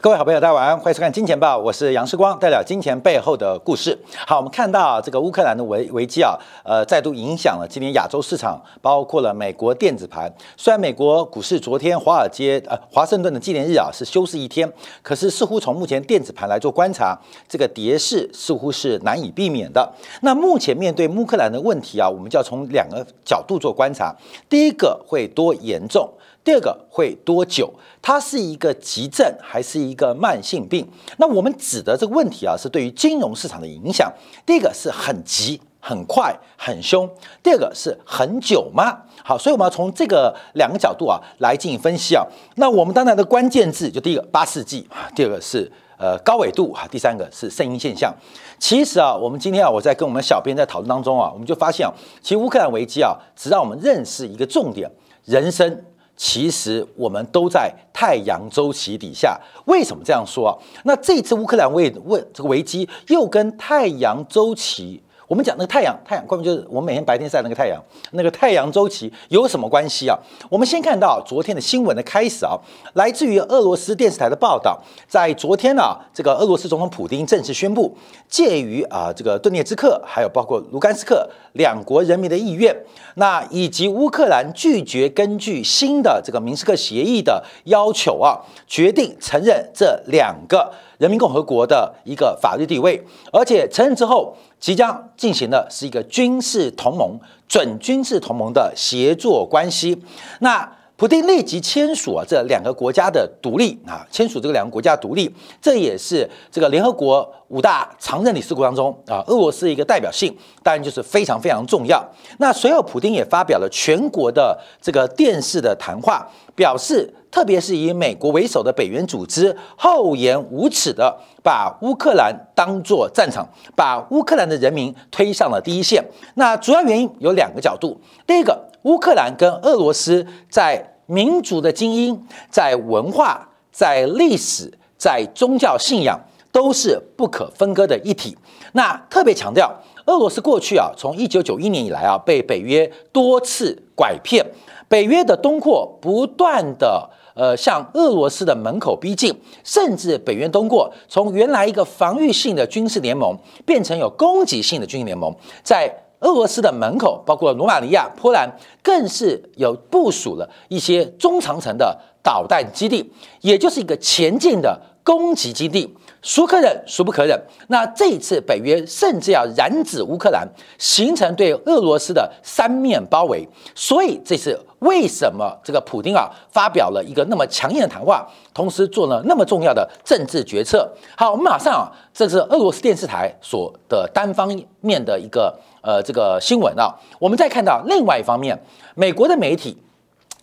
各位好朋友，大家晚安，欢迎收看《金钱报》，我是杨世光，带来金钱背后的故事。好，我们看到这个乌克兰的危危机啊，呃，再度影响了今年亚洲市场，包括了美国电子盘。虽然美国股市昨天华尔街呃华盛顿的纪念日啊是休市一天，可是似乎从目前电子盘来做观察，这个跌势似乎是难以避免的。那目前面对乌克兰的问题啊，我们就要从两个角度做观察。第一个会多严重？第二个会多久？它是一个急症还是一个慢性病？那我们指的这个问题啊，是对于金融市场的影响。第一个是很急、很快、很凶；第二个是很久吗？好，所以我们要从这个两个角度啊来进行分析啊。那我们当然的关键字就第一个八世纪，第二个是呃高纬度啊，第三个是声音现象。其实啊，我们今天啊，我在跟我们小编在讨论当中啊，我们就发现啊，其实乌克兰危机啊，只让我们认识一个重点：人生。其实我们都在太阳周期底下，为什么这样说？那这次乌克兰为问这个危机又跟太阳周期。我们讲那个太阳，太阳关键就是我们每天白天晒那个太阳，那个太阳周期有什么关系啊？我们先看到昨天的新闻的开始啊，来自于俄罗斯电视台的报道，在昨天呢，这个俄罗斯总统普京正式宣布，介于啊这个顿涅茨克还有包括卢甘斯克两国人民的意愿，那以及乌克兰拒绝根据新的这个明斯克协议的要求啊，决定承认这两个。人民共和国的一个法律地位，而且承认之后，即将进行的是一个军事同盟、准军事同盟的协作关系。那普京立即签署啊这两个国家的独立啊，签署这个两个国家独立，这也是这个联合国五大常任理事国当中啊，俄罗斯一个代表性，当然就是非常非常重要。那随后普京也发表了全国的这个电视的谈话，表示。特别是以美国为首的北约组织厚颜无耻的把乌克兰当作战场，把乌克兰的人民推上了第一线。那主要原因有两个角度：第一个，乌克兰跟俄罗斯在民族的精英、在文化、在历史、在宗教信仰都是不可分割的一体。那特别强调，俄罗斯过去啊，从一九九一年以来啊，被北约多次拐骗，北约的东扩不断的。呃，向俄罗斯的门口逼近，甚至北约东扩，从原来一个防御性的军事联盟变成有攻击性的军事联盟，在俄罗斯的门口，包括罗马尼亚、波兰，更是有部署了一些中长程的导弹基地，也就是一个前进的攻击基地。孰可忍，孰不可忍？那这一次北约甚至要染指乌克兰，形成对俄罗斯的三面包围。所以这次为什么这个普京啊发表了一个那么强硬的谈话，同时做了那么重要的政治决策？好，我们马上啊，这是俄罗斯电视台所的单方面的一个呃这个新闻啊。我们再看到另外一方面，美国的媒体。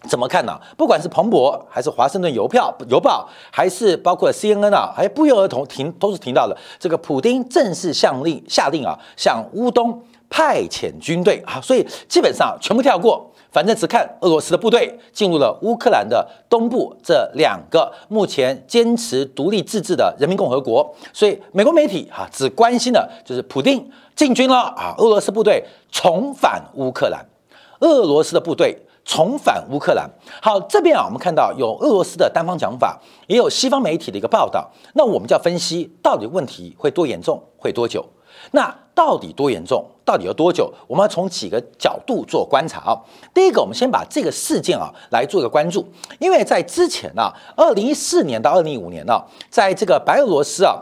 怎么看呢？不管是彭博，还是华盛顿邮票邮报，还是包括 CNN 啊，还不约而同停都是提到了这个普丁正式下令下令啊，向乌东派遣军队啊，所以基本上全部跳过，反正只看俄罗斯的部队进入了乌克兰的东部这两个目前坚持独立自治的人民共和国，所以美国媒体哈只关心的就是普丁进军了啊，俄罗斯部队重返乌克兰，俄罗斯的部队。重返乌克兰。好，这边啊，我们看到有俄罗斯的单方讲法，也有西方媒体的一个报道。那我们就要分析，到底问题会多严重，会多久？那到底多严重，到底有多久？我们要从几个角度做观察啊。第一个，我们先把这个事件啊来做一个关注，因为在之前呢，二零一四年到二零一五年呢，在这个白俄罗斯啊，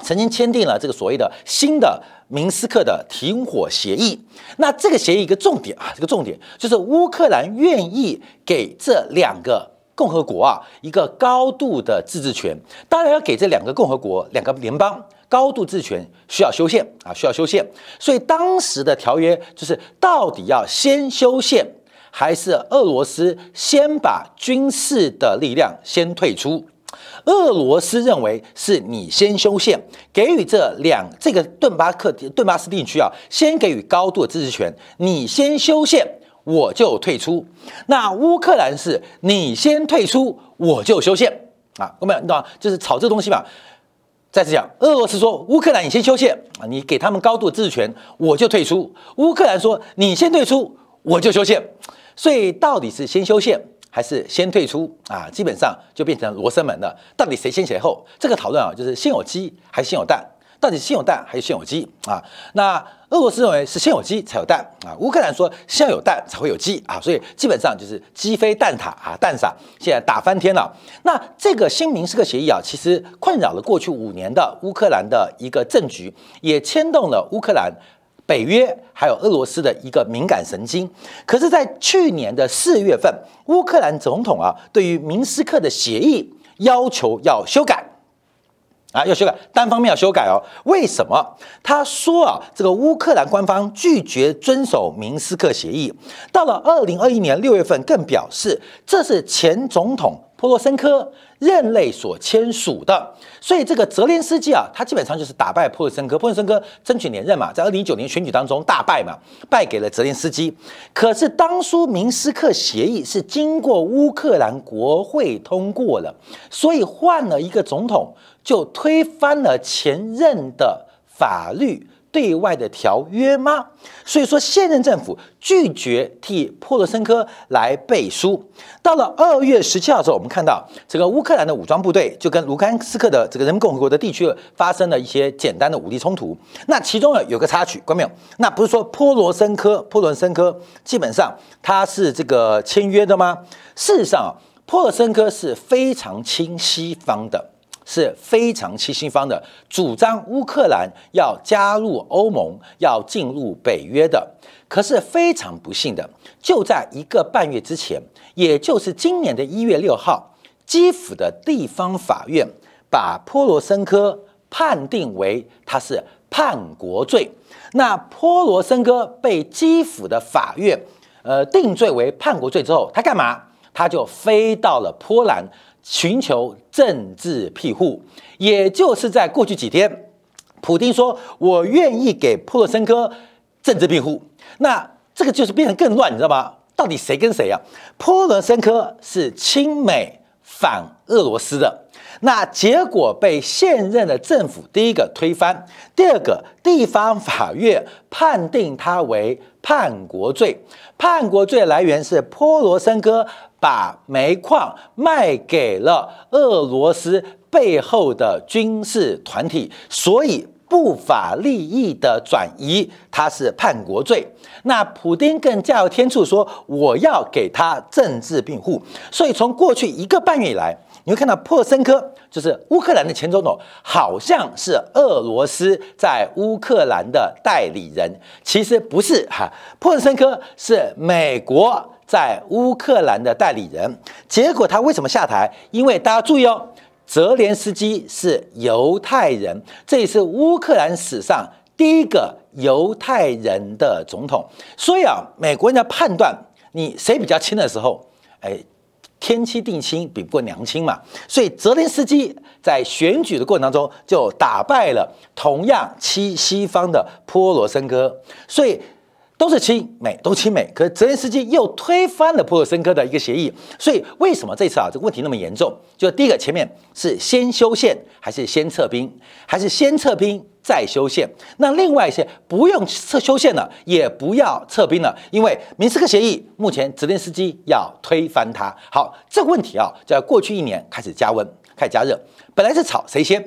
曾经签订了这个所谓的新的。明斯克的停火协议，那这个协议一个重点啊，这个重点就是乌克兰愿意给这两个共和国啊一个高度的自治权。当然要给这两个共和国、两个联邦高度自治权，需要修宪啊，需要修宪。所以当时的条约就是，到底要先修宪，还是俄罗斯先把军事的力量先退出？俄罗斯认为是你先修宪，给予这两这个顿巴克顿巴斯地区啊，先给予高度的自治权。你先修宪，我就退出。那乌克兰是你先退出，我就修宪啊。我们你懂？就是炒这东西嘛。再次讲，俄罗斯说乌克兰你先修宪啊，你给他们高度的自治权，我就退出。乌克兰说你先退出，我就修宪。所以到底是先修宪？还是先退出啊？基本上就变成罗生门了。到底谁先谁后？这个讨论啊，就是先有鸡还是先有蛋？到底先有蛋还是先有鸡啊？那俄罗斯认为是先有鸡才有蛋啊，乌克兰说先有蛋才会有鸡啊，所以基本上就是鸡飞蛋塔啊，蛋散，现在打翻天了。那这个新明斯克协议啊，其实困扰了过去五年的乌克兰的一个政局，也牵动了乌克兰、北约还有俄罗斯的一个敏感神经。可是，在去年的四月份，乌克兰总统啊，对于明斯克的协议要求要修改。啊，要修改，单方面要修改哦。为什么？他说啊，这个乌克兰官方拒绝遵守明斯克协议。到了二零二一年六月份，更表示这是前总统波罗申科任内所签署的。所以这个泽连斯基啊，他基本上就是打败波罗申科。波罗申科争取连任嘛，在二零一九年选举当中大败嘛，败给了泽连斯基。可是当初明斯克协议是经过乌克兰国会通过了，所以换了一个总统。就推翻了前任的法律对外的条约吗？所以说现任政府拒绝替波罗申科来背书。到了二月十七号的时候，我们看到这个乌克兰的武装部队就跟卢甘斯克的这个人民共和国的地区发生了一些简单的武力冲突。那其中呢有个插曲，关没有？那不是说波罗申科、波罗申科基本上他是这个签约的吗？事实上，啊波罗申科是非常亲西方的。是非常亲西方的，主张乌克兰要加入欧盟，要进入北约的。可是非常不幸的，就在一个半月之前，也就是今年的一月六号，基辅的地方法院把波罗申科判定为他是叛国罪。那波罗申科被基辅的法院呃定罪为叛国罪之后，他干嘛？他就飞到了波兰。寻求政治庇护，也就是在过去几天，普京说：“我愿意给普罗申科政治庇护。”那这个就是变得更乱，你知道吗？到底谁跟谁啊？普罗申科是亲美反俄罗斯的，那结果被现任的政府第一个推翻，第二个地方法院判定他为叛国罪。叛国罪来源是波罗申科。把煤矿卖给了俄罗斯背后的军事团体，所以不法利益的转移，他是叛国罪。那普丁更加有天助，说我要给他政治庇护。所以从过去一个半月以来，你会看到破申科就是乌克兰的前总统，好像是俄罗斯在乌克兰的代理人，其实不是哈，破申科是美国。在乌克兰的代理人，结果他为什么下台？因为大家注意哦，泽连斯基是犹太人，这也是乌克兰史上第一个犹太人的总统。所以啊，美国人在判断你谁比较亲的时候，哎，天妻定亲比不过娘亲嘛。所以泽连斯基在选举的过程当中就打败了同样亲西方的波罗申科，所以。都是亲美，都亲美，可是泽连斯基又推翻了普罗申科的一个协议，所以为什么这次啊这个问题那么严重？就第一个，前面是先修宪还是先撤兵，还是先撤兵再修宪？那另外一些不用撤修宪了，也不要撤兵了，因为明斯克协议目前泽连斯基要推翻它。好，这个问题啊，在过去一年开始加温，开始加热，本来是吵谁先。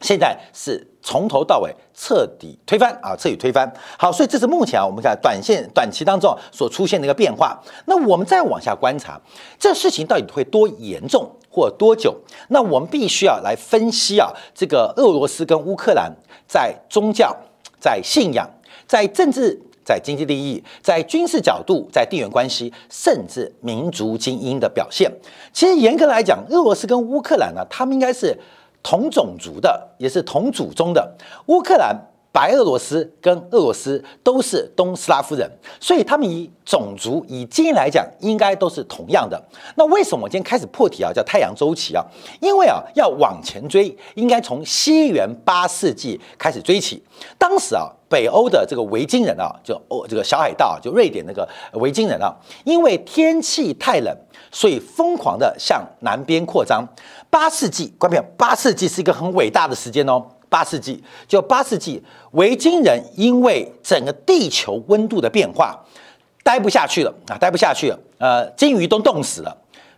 现在是从头到尾彻底推翻啊，彻底推翻。好，所以这是目前啊，我们看短线短期当中所出现的一个变化。那我们再往下观察，这事情到底会多严重或多久？那我们必须要来分析啊，这个俄罗斯跟乌克兰在宗教、在信仰、在政治、在经济利益、在军事角度、在地缘关系，甚至民族精英的表现。其实严格来讲，俄罗斯跟乌克兰呢，他们应该是。同种族的，也是同祖宗的。乌克兰、白俄罗斯跟俄罗斯都是东斯拉夫人，所以他们以种族、以基因来讲，应该都是同样的。那为什么我今天开始破题啊？叫太阳周期啊？因为啊，要往前追，应该从西元八世纪开始追起。当时啊，北欧的这个维京人啊，就欧这个小海盗，就瑞典那个维京人啊，因为天气太冷。所以疯狂的向南边扩张。八世纪，关片，八世纪是一个很伟大的时间哦。八世纪，就八世纪，维京人因为整个地球温度的变化，待不下去了啊，待不下去了。呃，鲸鱼都冻死了。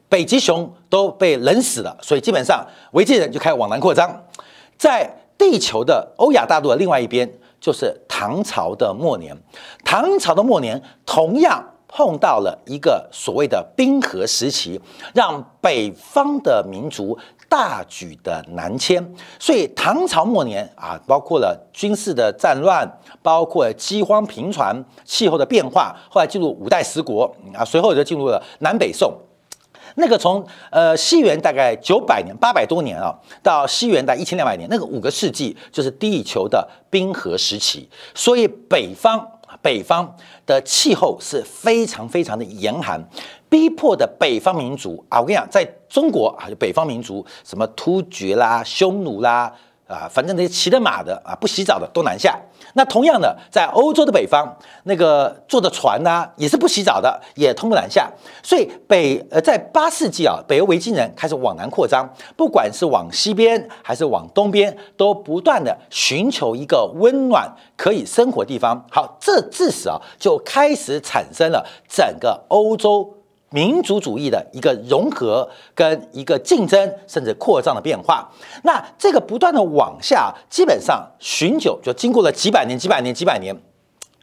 北极熊都被冷死了，所以基本上维京人就开始往南扩张。在地球的欧亚大陆的另外一边，就是唐朝的末年。唐朝的末年同样。碰到了一个所谓的冰河时期，让北方的民族大举的南迁，所以唐朝末年啊，包括了军事的战乱，包括饥荒频传，气候的变化，后来进入五代十国啊，随后就进入了南北宋。那个从呃西元大概九百年八百多年啊，到西元大概一千两百年，那个五个世纪就是地球的冰河时期，所以北方。北方的气候是非常非常的严寒，逼迫的北方民族啊，我跟你讲，在中国啊，就北方民族什么突厥啦、匈奴啦。啊，反正那些骑着马的啊，不洗澡的都南下。那同样的，在欧洲的北方，那个坐的船呢，也是不洗澡的，也通不南下。所以北呃，在八世纪啊，北欧维京人开始往南扩张，不管是往西边还是往东边，都不断的寻求一个温暖可以生活的地方。好，这至少就开始产生了整个欧洲。民族主义的一个融合跟一个竞争，甚至扩张的变化。那这个不断的往下，基本上寻求，就经过了几百年、几百年、几百年。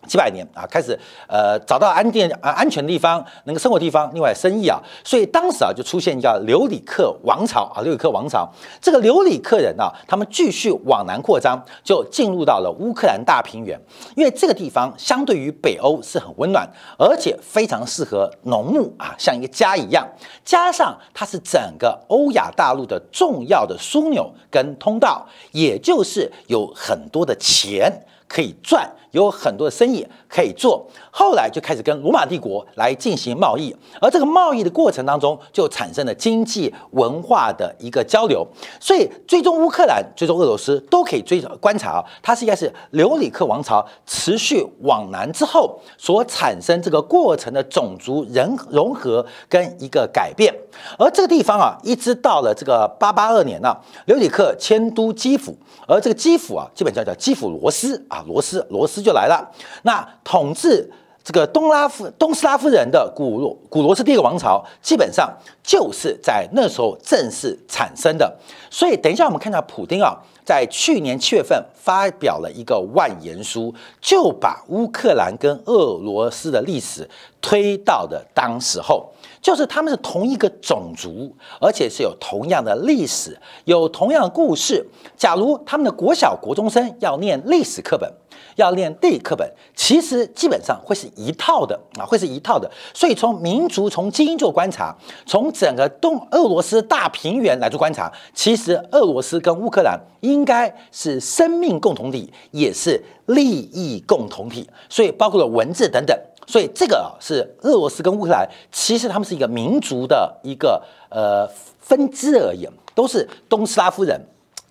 几百年啊，开始呃找到安定啊安全的地方，能够生活地方，另外生意啊，所以当时啊就出现叫留里克王朝啊，留里克王朝。这个留里克人呢，他们继续往南扩张，就进入到了乌克兰大平原，因为这个地方相对于北欧是很温暖，而且非常适合农牧啊，像一个家一样。加上它是整个欧亚大陆的重要的枢纽跟通道，也就是有很多的钱。可以赚，有很多的生意可以做。后来就开始跟罗马帝国来进行贸易，而这个贸易的过程当中，就产生了经济文化的一个交流。所以，最终乌克兰、最终俄罗斯都可以追观察啊，它是应该是留里克王朝持续往南之后所产生这个过程的种族人融合跟一个改变。而这个地方啊，一直到了这个八八二年呢，留里克迁都基辅，而这个基辅啊，基本叫叫基辅罗斯啊。罗斯，罗斯就来了。那统治这个东拉夫、东斯拉夫人的古罗古罗斯第一个王朝，基本上就是在那时候正式产生的。所以，等一下我们看到普丁啊，在去年七月份发表了一个万言书，就把乌克兰跟俄罗斯的历史推到了当时候。就是他们是同一个种族，而且是有同样的历史，有同样的故事。假如他们的国小、国中生要念历史课本，要念地理课本，其实基本上会是一套的啊，会是一套的。所以从民族、从基因做观察，从整个东俄罗斯大平原来做观察，其实俄罗斯跟乌克兰应该是生命共同体，也是利益共同体。所以包括了文字等等。所以这个是俄罗斯跟乌克兰，其实他们是一个民族的一个呃分支而已，都是东斯拉夫人。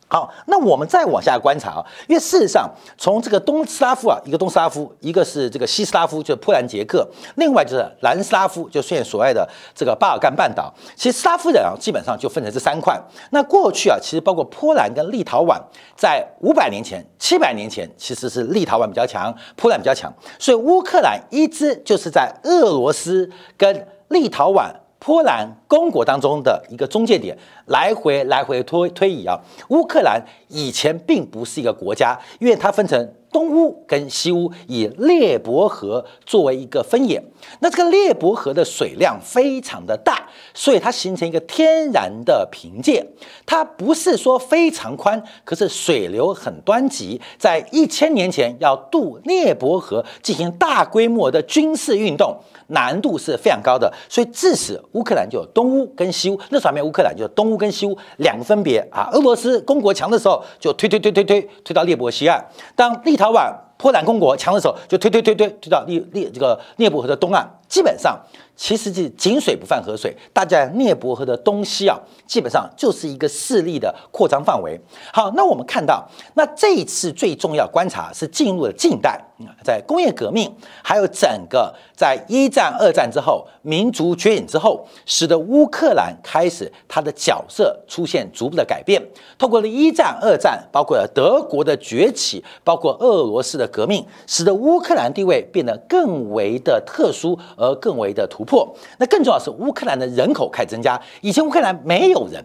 好，那我们再往下观察啊，因为事实上，从这个东斯拉夫啊，一个东斯拉夫，一个是这个西斯拉夫，就是波兰捷克，另外就是南斯拉夫，就现在所谓的这个巴尔干半岛。其实斯拉夫人啊，基本上就分成这三块。那过去啊，其实包括波兰跟立陶宛，在五百年前、七百年前，其实是立陶宛比较强，波兰比较强。所以乌克兰一直就是在俄罗斯跟立陶宛。波兰公国当中的一个中介点，来回来回推推移啊。乌克兰以前并不是一个国家，因为它分成。东乌跟西乌以列伯河作为一个分野，那这个列伯河的水量非常的大，所以它形成一个天然的凭借。它不是说非常宽，可是水流很湍急。在一千年前要渡列伯河进行大规模的军事运动，难度是非常高的。所以致使乌克兰就有东乌跟西乌，那时候没有乌克兰，就东乌跟西乌两个分别啊。俄罗斯公国强的时候就推推推推推推到列伯西岸，当立陶宛，波兰公国强的时候，就推推推推推到列列这个涅伯河的东岸。基本上，其实是井水不犯河水。大家涅伯河的东西啊，基本上就是一个势力的扩张范围。好，那我们看到，那这一次最重要观察是进入了近代。在工业革命，还有整个在一战、二战之后民族觉醒之后，使得乌克兰开始它的角色出现逐步的改变。透过了一战、二战，包括了德国的崛起，包括俄罗斯的革命，使得乌克兰地位变得更为的特殊，而更为的突破。那更重要是，乌克兰的人口开始增加，以前乌克兰没有人。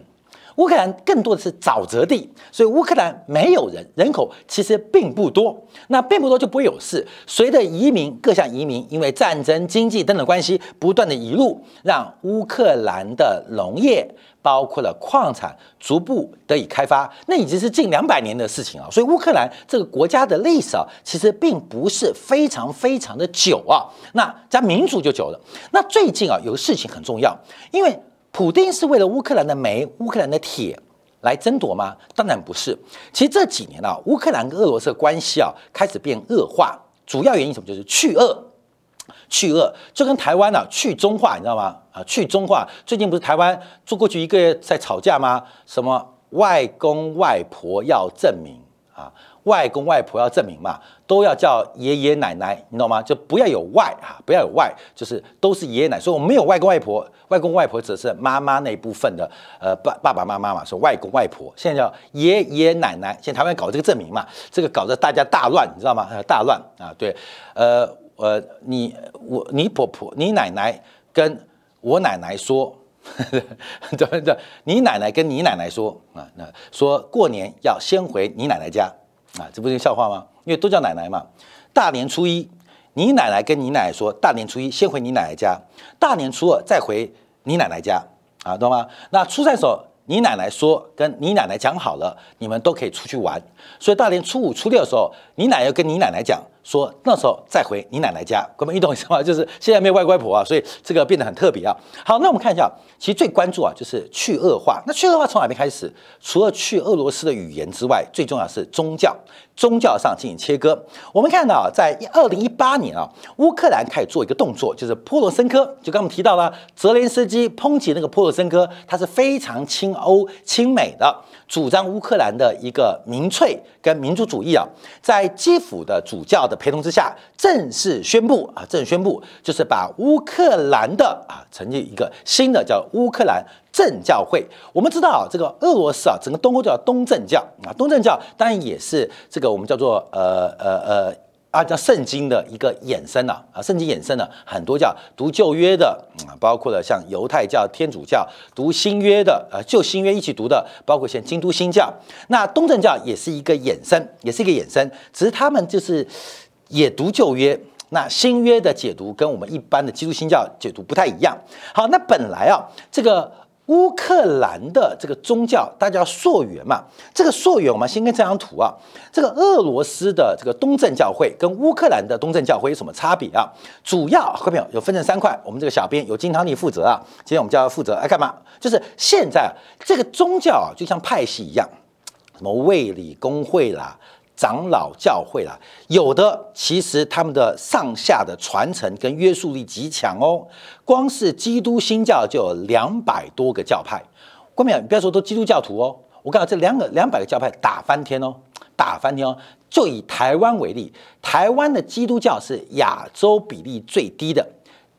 乌克兰更多的是沼泽地，所以乌克兰没有人，人口其实并不多。那并不多就不会有事。随着移民各项移民，因为战争、经济等等关系，不断的移入，让乌克兰的农业包括了矿产逐步得以开发。那已经是近两百年的事情啊。所以乌克兰这个国家的历史啊，其实并不是非常非常的久啊。那加民主就久了。那最近啊，有个事情很重要，因为。普丁是为了乌克兰的煤、乌克兰的铁来争夺吗？当然不是。其实这几年啊，乌克兰跟俄罗斯的关系啊开始变恶化，主要原因什么？就是去俄，去俄就跟台湾呢去中化，你知道吗？啊，去中化。最近不是台湾做过去一个月在吵架吗？什么外公外婆要证明啊？外公外婆要证明嘛，都要叫爷爷奶奶，你懂吗？就不要有外啊，不要有外，就是都是爷爷奶奶。所以我们没有外公外婆，外公外婆只是妈妈那部分的，呃，爸爸爸妈妈嘛，说外公外婆。现在叫爷爷奶奶。现在台湾搞这个证明嘛，这个搞得大家大乱，你知道吗？大乱啊，对，呃呃，你我你婆婆你奶奶跟我奶奶说，对对，你奶奶跟你奶奶说啊，那说过年要先回你奶奶家。啊，这不是笑话吗？因为都叫奶奶嘛。大年初一，你奶奶跟你奶奶说，大年初一先回你奶奶家，大年初二再回你奶奶家，啊，懂吗？那初三时候，你奶奶说跟你奶奶讲好了，你们都可以出去玩。所以大年初五、初六的时候，你奶奶跟你奶奶讲。说那时候再回你奶奶家，哥们，你懂意思吗？就是现在没有外公外婆啊，所以这个变得很特别啊。好，那我们看一下，其实最关注啊就是去恶化。那去恶化从哪边开始？除了去俄罗斯的语言之外，最重要是宗教，宗教上进行切割。我们看到，在二零一八年啊，乌克兰开始做一个动作，就是波罗申科。就刚我们提到了泽连斯基抨击那个波罗申科，他是非常亲欧亲美的，主张乌克兰的一个民粹跟民族主义啊，在基辅的主教。的陪同之下，正式宣布啊，正式宣布就是把乌克兰的啊成立一个新的叫乌克兰正教会。我们知道啊，这个俄罗斯啊，整个东欧叫东正教啊，东正教当然也是这个我们叫做呃呃呃。啊，叫圣经的一个衍生啊，啊，圣经衍生的很多叫读旧约的啊，包括了像犹太教、天主教读新约的，呃，旧新约一起读的，包括像京都新教。那东正教也是一个衍生，也是一个衍生，只是他们就是也读旧约，那新约的解读跟我们一般的基督新教解读不太一样。好，那本来啊，这个。乌克兰的这个宗教，大家叫溯源嘛。这个溯源，我们先看这张图啊。这个俄罗斯的这个东正教会跟乌克兰的东正教会有什么差别啊？主要各位有分成三块。我们这个小编有金汤力负责啊。今天我们就要负责来干嘛？就是现在这个宗教啊，就像派系一样，什么卫理公会啦。长老教会啦，有的其实他们的上下的传承跟约束力极强哦。光是基督新教就有两百多个教派，关明，你不要说都基督教徒哦。我告诉你，这两个两百个教派打翻天哦，打翻天哦。就以台湾为例，台湾的基督教是亚洲比例最低的。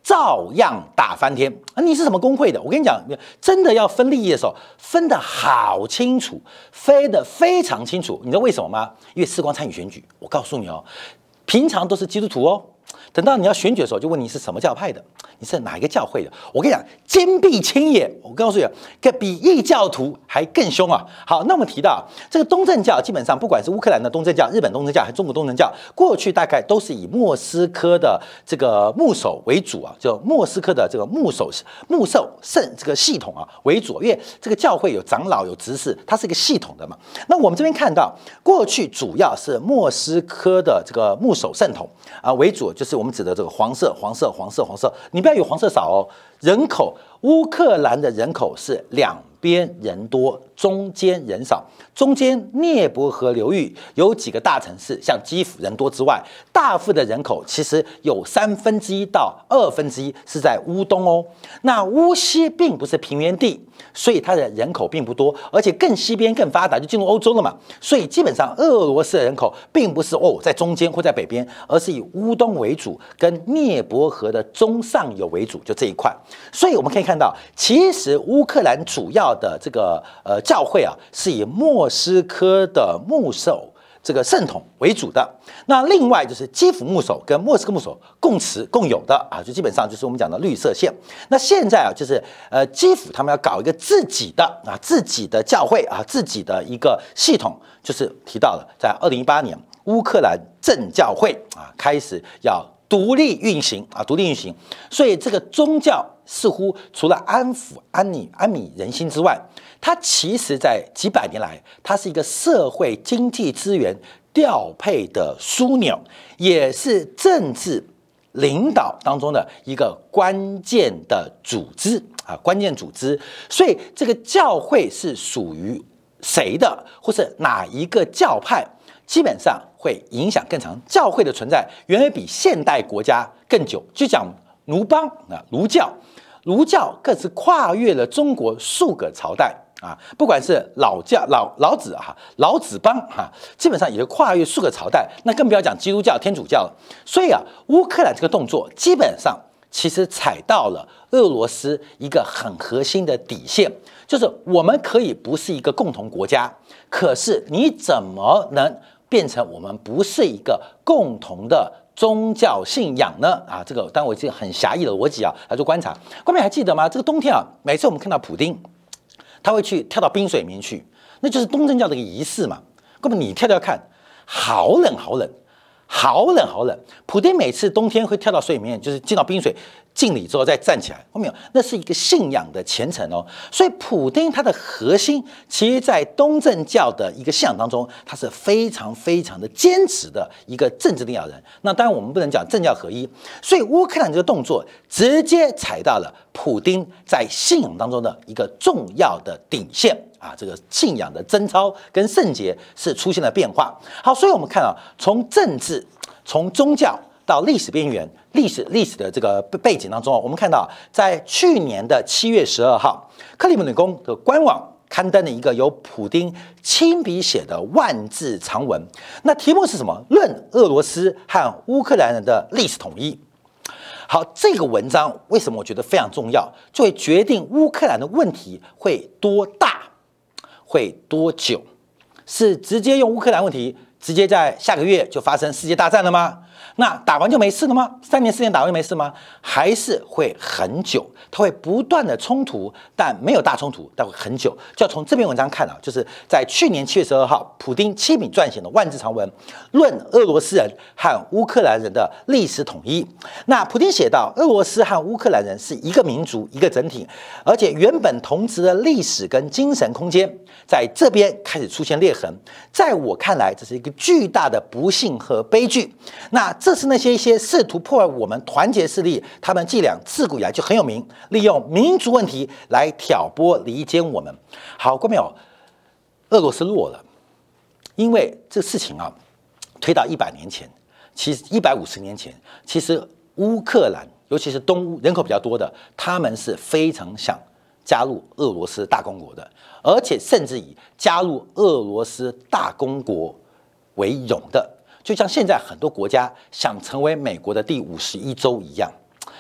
照样打翻天啊！你是什么工会的？我跟你讲，真的要分利益的时候，分得好清楚，分得非常清楚。你知道为什么吗？因为四光参与选举，我告诉你哦，平常都是基督徒哦。等到你要选举的时候，就问你是什么教派的，你是哪一个教会的？我跟你讲，坚壁清野，我告诉你，比异教徒还更凶啊！好，那我们提到这个东正教，基本上不管是乌克兰的东正教、日本东正教还是中国东正教，过去大概都是以莫斯科的这个牧首为主啊，就莫斯科的这个牧首牧首圣这个系统啊为主，因为这个教会有长老有执事，它是一个系统的嘛。那我们这边看到，过去主要是莫斯科的这个牧首圣统啊为主，就是。我们指的这个黄色、黄色、黄色、黄色，你不要有黄色少哦。人口，乌克兰的人口是两边人多，中间人少。中间涅伯河流域有几个大城市，像基辅人多之外，大部的人口其实有三分之一到二分之一是在乌东哦。那乌西并不是平原地。所以它的人口并不多，而且更西边更发达，就进入欧洲了嘛。所以基本上俄罗斯的人口并不是哦在中间或在北边，而是以乌东为主，跟涅伯河的中上游为主，就这一块。所以我们可以看看到，其实乌克兰主要的这个呃教会啊，是以莫斯科的牧首。这个圣统为主的，那另外就是基辅牧首跟莫斯科牧首共持共有的啊，就基本上就是我们讲的绿色线。那现在啊，就是呃基辅他们要搞一个自己的啊自己的教会啊自己的一个系统，就是提到了在二零一八年乌克兰正教会啊开始要独立运行啊独立运行，所以这个宗教似乎除了安抚安宁安民人心之外。它其实，在几百年来，它是一个社会经济资源调配的枢纽，也是政治领导当中的一个关键的组织啊，关键组织。所以，这个教会是属于谁的，或是哪一个教派，基本上会影响更长。教会的存在远远比现代国家更久。就讲奴邦啊，儒教，儒教更是跨越了中国数个朝代。啊，不管是老教老老子哈，老子帮哈，基本上也是跨越数个朝代，那更不要讲基督教、天主教了。所以啊，乌克兰这个动作基本上其实踩到了俄罗斯一个很核心的底线，就是我们可以不是一个共同国家，可是你怎么能变成我们不是一个共同的宗教信仰呢？啊，这个当然我这很狭义的逻辑啊来做观察。观众还记得吗？这个冬天啊，每次我们看到普丁。他会去跳到冰水里面去，那就是东正教的一个仪式嘛。那么你跳跳看，好冷好冷，好冷好冷。普丁每次冬天会跳到水里面，就是进到冰水。敬礼之后再站起来，后面那是一个信仰的虔诚哦。所以普丁他的核心，其实在东正教的一个信仰当中，他是非常非常的坚持的一个政治领导人。那当然我们不能讲政教合一，所以乌克兰这个动作直接踩到了普丁在信仰当中的一个重要的底线啊，这个信仰的贞操跟圣洁是出现了变化。好，所以我们看啊，从政治，从宗教。到历史边缘，历史历史的这个背景当中啊我们看到，在去年的七月十二号，克里姆林宫的官网刊登了一个由普丁亲笔写的万字长文。那题目是什么？论俄罗斯和乌克兰人的历史统一。好，这个文章为什么我觉得非常重要？就会决定乌克兰的问题会多大，会多久？是直接用乌克兰问题，直接在下个月就发生世界大战了吗？那打完就没事了吗？三年四年打完就没事吗？还是会很久？它会不断的冲突，但没有大冲突，但会很久。就要从这篇文章看啊，就是在去年七月十二号，普丁亲笔撰写的万字长文，论俄罗斯人和乌克兰人的历史统一。那普丁写道，俄罗斯和乌克兰人是一个民族，一个整体，而且原本同质的历史跟精神空间，在这边开始出现裂痕。在我看来，这是一个巨大的不幸和悲剧。那这是那些一些试图破坏我们团结势力，他们伎俩自古以来就很有名，利用民族问题来挑拨离间我们。好，过没有？俄罗斯弱了，因为这事情啊，推到一百年前，其实一百五十年前，其实乌克兰，尤其是东乌人口比较多的，他们是非常想加入俄罗斯大公国的，而且甚至以加入俄罗斯大公国为荣的。就像现在很多国家想成为美国的第五十一州一样，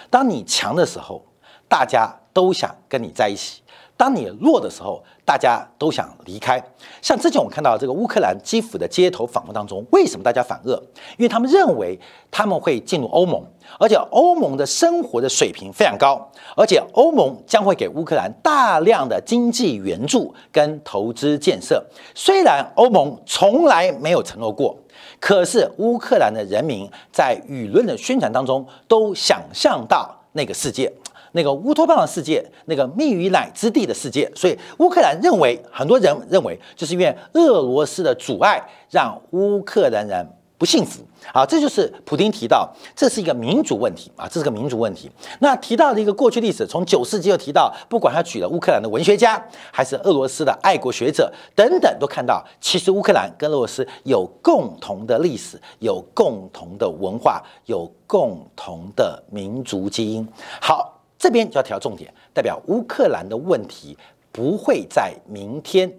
当你强的时候，大家都想跟你在一起；当你弱的时候，大家都想离开。像之前我们看到这个乌克兰基辅的街头访问当中，为什么大家反俄？因为他们认为他们会进入欧盟，而且欧盟的生活的水平非常高，而且欧盟将会给乌克兰大量的经济援助跟投资建设。虽然欧盟从来没有承诺过。可是乌克兰的人民在舆论的宣传当中都想象到那个世界，那个乌托邦的世界，那个蜜与奶之地的世界。所以乌克兰认为，很多人认为，就是因为俄罗斯的阻碍让乌克兰人不幸福。好，这就是普京提到，这是一个民主问题啊，这是个民主问题。那提到的一个过去历史，从九世纪就提到，不管他举了乌克兰的文学家，还是俄罗斯的爱国学者等等，都看到其实乌克兰跟俄罗斯有共同的历史，有共同的文化，有共同的民族基因。好，这边就要提到重点，代表乌克兰的问题不会在明天、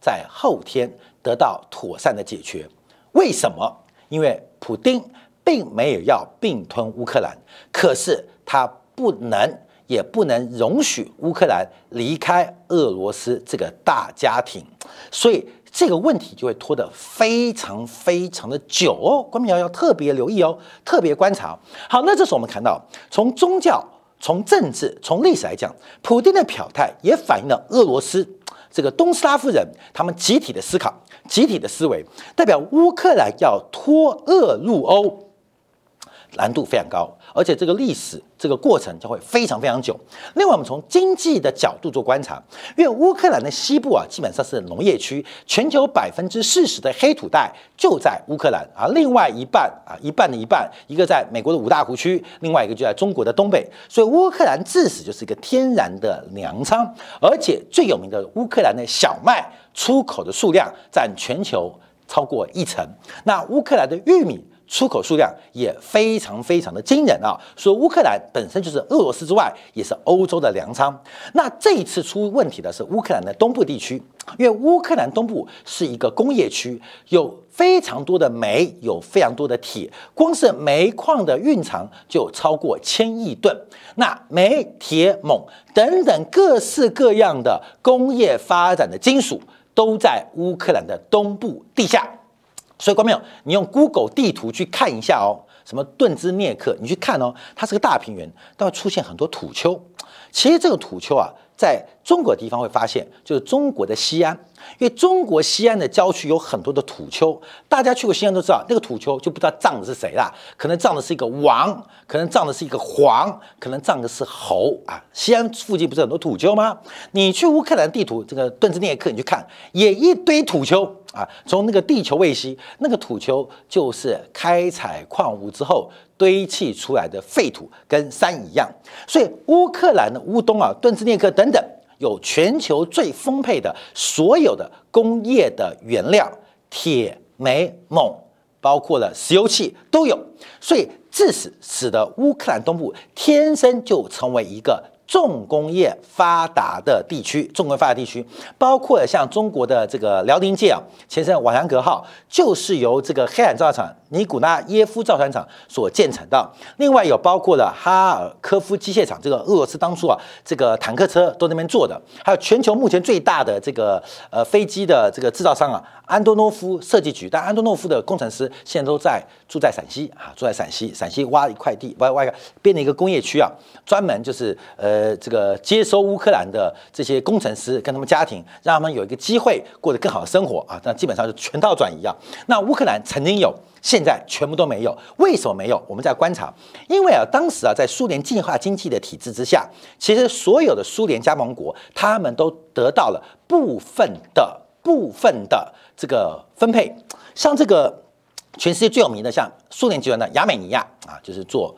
在后天得到妥善的解决。为什么？因为普京并没有要并吞乌克兰，可是他不能也不能容许乌克兰离开俄罗斯这个大家庭，所以这个问题就会拖得非常非常的久哦。关明瑶要特别留意哦，特别观察。好，那这时候我们看到，从宗教、从政治、从历史来讲，普京的表态也反映了俄罗斯这个东斯拉夫人他们集体的思考。集体的思维代表乌克兰要脱俄入欧，难度非常高，而且这个历史这个过程将会非常非常久。另外，我们从经济的角度做观察，因为乌克兰的西部啊，基本上是农业区，全球百分之四十的黑土带就在乌克兰啊，另外一半啊，一半的一半，一个在美国的五大湖区，另外一个就在中国的东北，所以乌克兰自始就是一个天然的粮仓，而且最有名的乌克兰的小麦。出口的数量占全球超过一成，那乌克兰的玉米出口数量也非常非常的惊人啊！说乌克兰本身就是俄罗斯之外，也是欧洲的粮仓。那这一次出问题的是乌克兰的东部地区，因为乌克兰东部是一个工业区，有非常多的煤，有非常多的铁，光是煤矿的蕴藏就超过千亿吨。那煤、铁、锰等等各式各样的工业发展的金属。都在乌克兰的东部地下，所以观众朋友，你用 Google 地图去看一下哦，什么顿兹涅克，你去看哦，它是个大平原，但会出现很多土丘。其实这个土丘啊。在中国地方会发现，就是中国的西安，因为中国西安的郊区有很多的土丘，大家去过西安都知道，那个土丘就不知道葬的是谁啦，可能葬的是一个王，可能葬的是一个皇，可能葬的是侯啊。西安附近不是很多土丘吗？你去乌克兰地图这个顿兹涅克，你去看，也一堆土丘啊。从那个地球卫星，那个土丘就是开采矿物之后。堆砌出来的废土跟山一样，所以乌克兰的乌东啊、顿兹涅克等等，有全球最丰沛的所有的工业的原料，铁、煤、锰，包括了石油气都有，所以致使使得乌克兰东部天生就成为一个。重工业发达的地区，重工业发达地区包括了像中国的这个辽宁舰啊，前身瓦良格号就是由这个黑海造船厂尼古拉耶夫造船厂所建成的。另外有包括了哈尔科夫机械厂，这个俄罗斯当初啊这个坦克车都那边做的，还有全球目前最大的这个呃飞机的这个制造商啊安多诺夫设计局，但安多诺夫的工程师现在都在住在陕西啊，住在陕西，陕西挖一块地，挖挖一个编了一个工业区啊，专门就是呃。呃，这个接收乌克兰的这些工程师跟他们家庭，让他们有一个机会过得更好的生活啊！那基本上就全套转移啊。那乌克兰曾经有，现在全部都没有。为什么没有？我们在观察，因为啊，当时啊，在苏联计划经济的体制之下，其实所有的苏联加盟国，他们都得到了部分的部分的这个分配。像这个全世界最有名的，像苏联集团的亚美尼亚啊，就是做。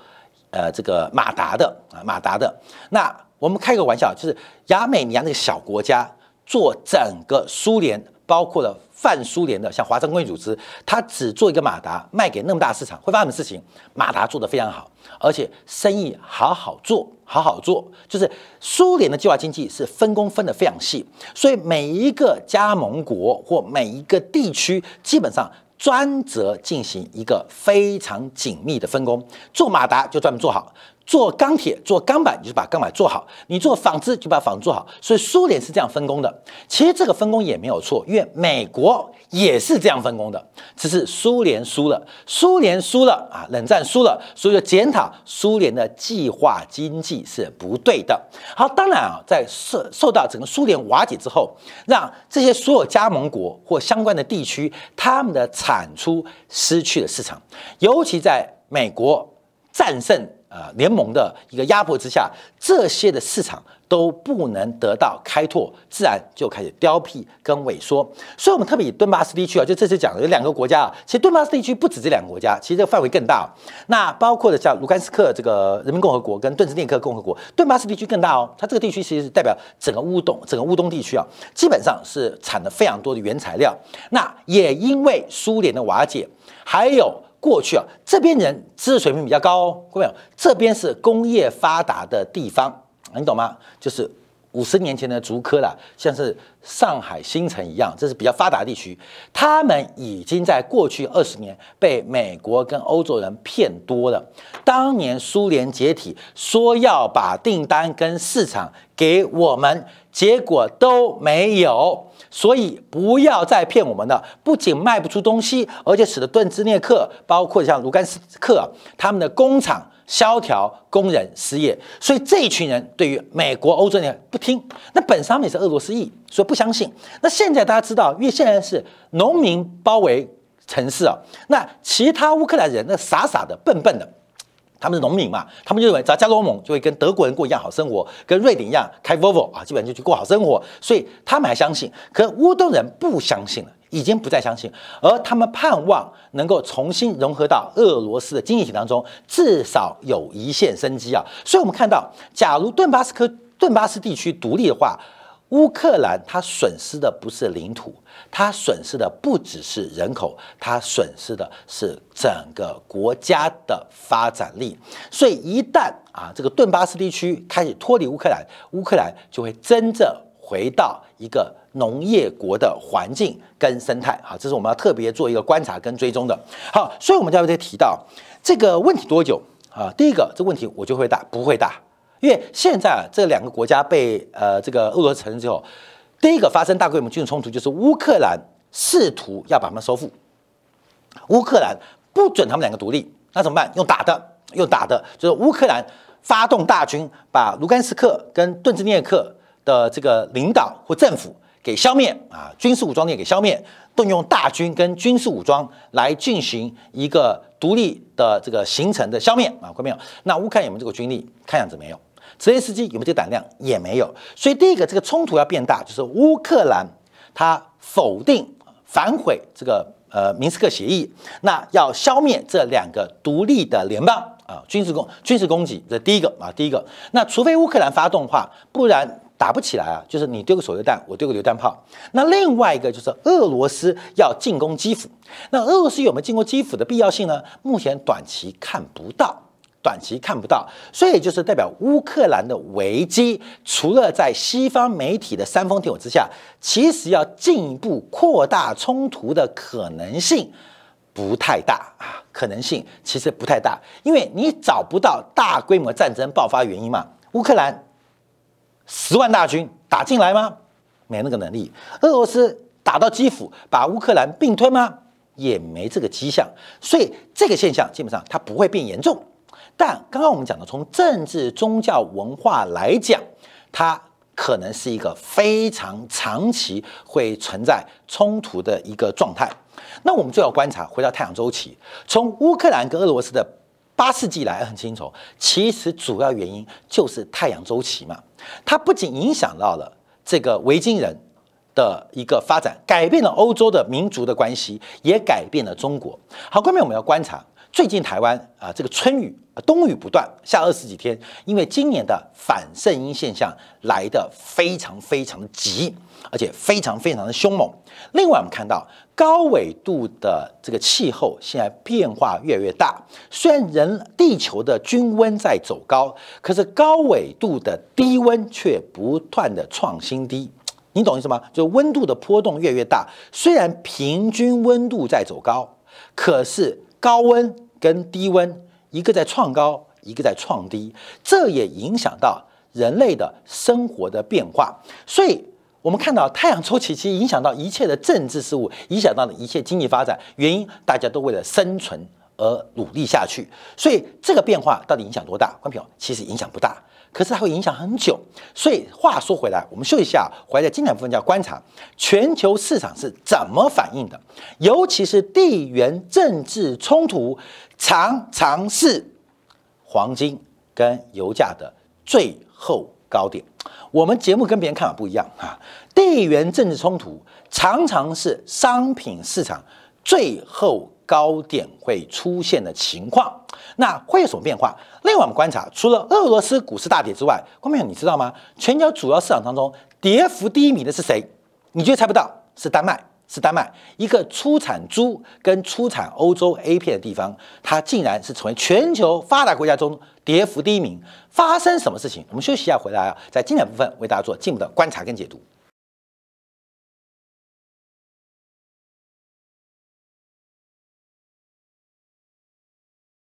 呃，这个马达的啊，马达的。那我们开个玩笑，就是亚美尼亚那个小国家做整个苏联，包括了泛苏联的，像华生工业组织，它只做一个马达，卖给那么大市场，会发生什么事情？马达做得非常好，而且生意好好做，好好做。就是苏联的计划经济是分工分得非常细，所以每一个加盟国或每一个地区，基本上。专责进行一个非常紧密的分工，做马达就专门做好。做钢铁、做钢板，你就把钢板做好；你做纺织，就把纺织做好。所以苏联是这样分工的。其实这个分工也没有错，因为美国也是这样分工的，只是苏联输了。苏联输了啊，冷战输了，所以就检讨苏联的计划经济是不对的。好，当然啊，在受受到整个苏联瓦解之后，让这些所有加盟国或相关的地区，他们的产出失去了市场，尤其在美国战胜。呃联盟的一个压迫之下，这些的市场。都不能得到开拓，自然就开始凋敝跟萎缩。所以，我们特别以顿巴斯地区啊，就这次讲的有两个国家啊。其实顿巴斯地区不止这两个国家，其实这个范围更大。那包括的像卢甘斯克这个人民共和国跟顿斯涅克共和国，顿巴斯地区更大哦。它这个地区其实代表整个乌东，整个乌东地区啊，基本上是产了非常多的原材料。那也因为苏联的瓦解，还有过去啊，这边人知识水平比较高哦，会没有，这边是工业发达的地方。你懂吗？就是五十年前的竹科了，像是上海新城一样，这是比较发达地区。他们已经在过去二十年被美国跟欧洲人骗多了。当年苏联解体，说要把订单跟市场给我们，结果都没有。所以不要再骗我们了。不仅卖不出东西，而且使得顿兹涅克，包括像卢甘斯克，他们的工厂。萧条，工人失业，所以这一群人对于美国、欧洲人不听。那本上面是俄罗斯裔，所以不相信。那现在大家知道，因为现在是农民包围城市啊，那其他乌克兰人那傻傻的、笨笨的，他们是农民嘛，他们就认为只要加入欧盟就会跟德国人过一样好生活，跟瑞典一样开 Volvo 啊，基本上就去过好生活，所以他们还相信。可乌东人不相信了。已经不再相信，而他们盼望能够重新融合到俄罗斯的经济体当中，至少有一线生机啊！所以，我们看到，假如顿巴斯克顿巴斯地区独立的话，乌克兰它损失的不是领土，它损失的不只是人口，它损失的是整个国家的发展力。所以，一旦啊这个顿巴斯地区开始脱离乌克兰，乌克兰就会真正回到一个。农业国的环境跟生态，好，这是我们要特别做一个观察跟追踪的。好，所以我们在这提到这个问题多久啊？第一个，这问题我就会大，不会大，因为现在啊，这两个国家被呃这个俄罗斯承认之后，第一个发生大规模军事冲突就是乌克兰试图要把他们收复，乌克兰不准他们两个独立，那怎么办？用打的，用打的，就是乌克兰发动大军把卢甘斯克跟顿兹涅克的这个领导或政府。给消灭啊，军事武装点给消灭，动用大军跟军事武装来进行一个独立的这个形成的消灭啊，看没有？那乌克兰有没有这个军力？看样子没有。泽连斯基有没有这个胆量？也没有。所以第一个，这个冲突要变大，就是乌克兰他否定反悔这个呃明斯克协议，那要消灭这两个独立的联邦啊，军事攻军事攻击，这第一个啊，第一个。那除非乌克兰发动的话，不然。打不起来啊，就是你丢个手榴弹，我丢个榴弹炮。那另外一个就是俄罗斯要进攻基辅，那俄罗斯有没有进攻基辅的必要性呢？目前短期看不到，短期看不到。所以就是代表乌克兰的危机，除了在西方媒体的煽风点火之下，其实要进一步扩大冲突的可能性不太大啊，可能性其实不太大，因为你找不到大规模战争爆发原因嘛，乌克兰。十万大军打进来吗？没那个能力。俄罗斯打到基辅，把乌克兰并吞吗？也没这个迹象。所以这个现象基本上它不会变严重。但刚刚我们讲的，从政治、宗教、文化来讲，它可能是一个非常长期会存在冲突的一个状态。那我们就要观察，回到太阳周期，从乌克兰跟俄罗斯的。八世纪来很清楚，其实主要原因就是太阳周期嘛。它不仅影响到了这个维京人的一个发展，改变了欧洲的民族的关系，也改变了中国。好，后面我们要观察最近台湾啊，这个春雨冬雨不断，下二十几天，因为今年的反圣婴现象来的非常非常急，而且非常非常的凶猛。另外，我们看到。高纬度的这个气候现在变化越来越大，虽然人地球的均温在走高，可是高纬度的低温却不断的创新低。你懂意思吗？就温度的波动越来越大，虽然平均温度在走高，可是高温跟低温一个在创高，一个在创低，这也影响到人类的生活的变化，所以。我们看到太阳周期其实影响到一切的政治事务，影响到了一切经济发展。原因大家都为了生存而努力下去，所以这个变化到底影响多大？关平其实影响不大，可是它会影响很久。所以话说回来，我们休息一下，回来在精彩部分要观察全球市场是怎么反应的，尤其是地缘政治冲突常常是黄金跟油价的最后高点。我们节目跟别人看法不一样啊，地缘政治冲突常常是商品市场最后高点会出现的情况。那会有什么变化？另外，我们观察，除了俄罗斯股市大跌之外，观众你知道吗？全球主要市场当中跌幅第一名的是谁？你觉得猜不到？是丹麦。是丹麦一个出产猪跟出产欧洲 A 片的地方，它竟然是成为全球发达国家中跌幅第一名。发生什么事情？我们休息一下，回来啊，在精彩部分为大家做进一步的观察跟解读。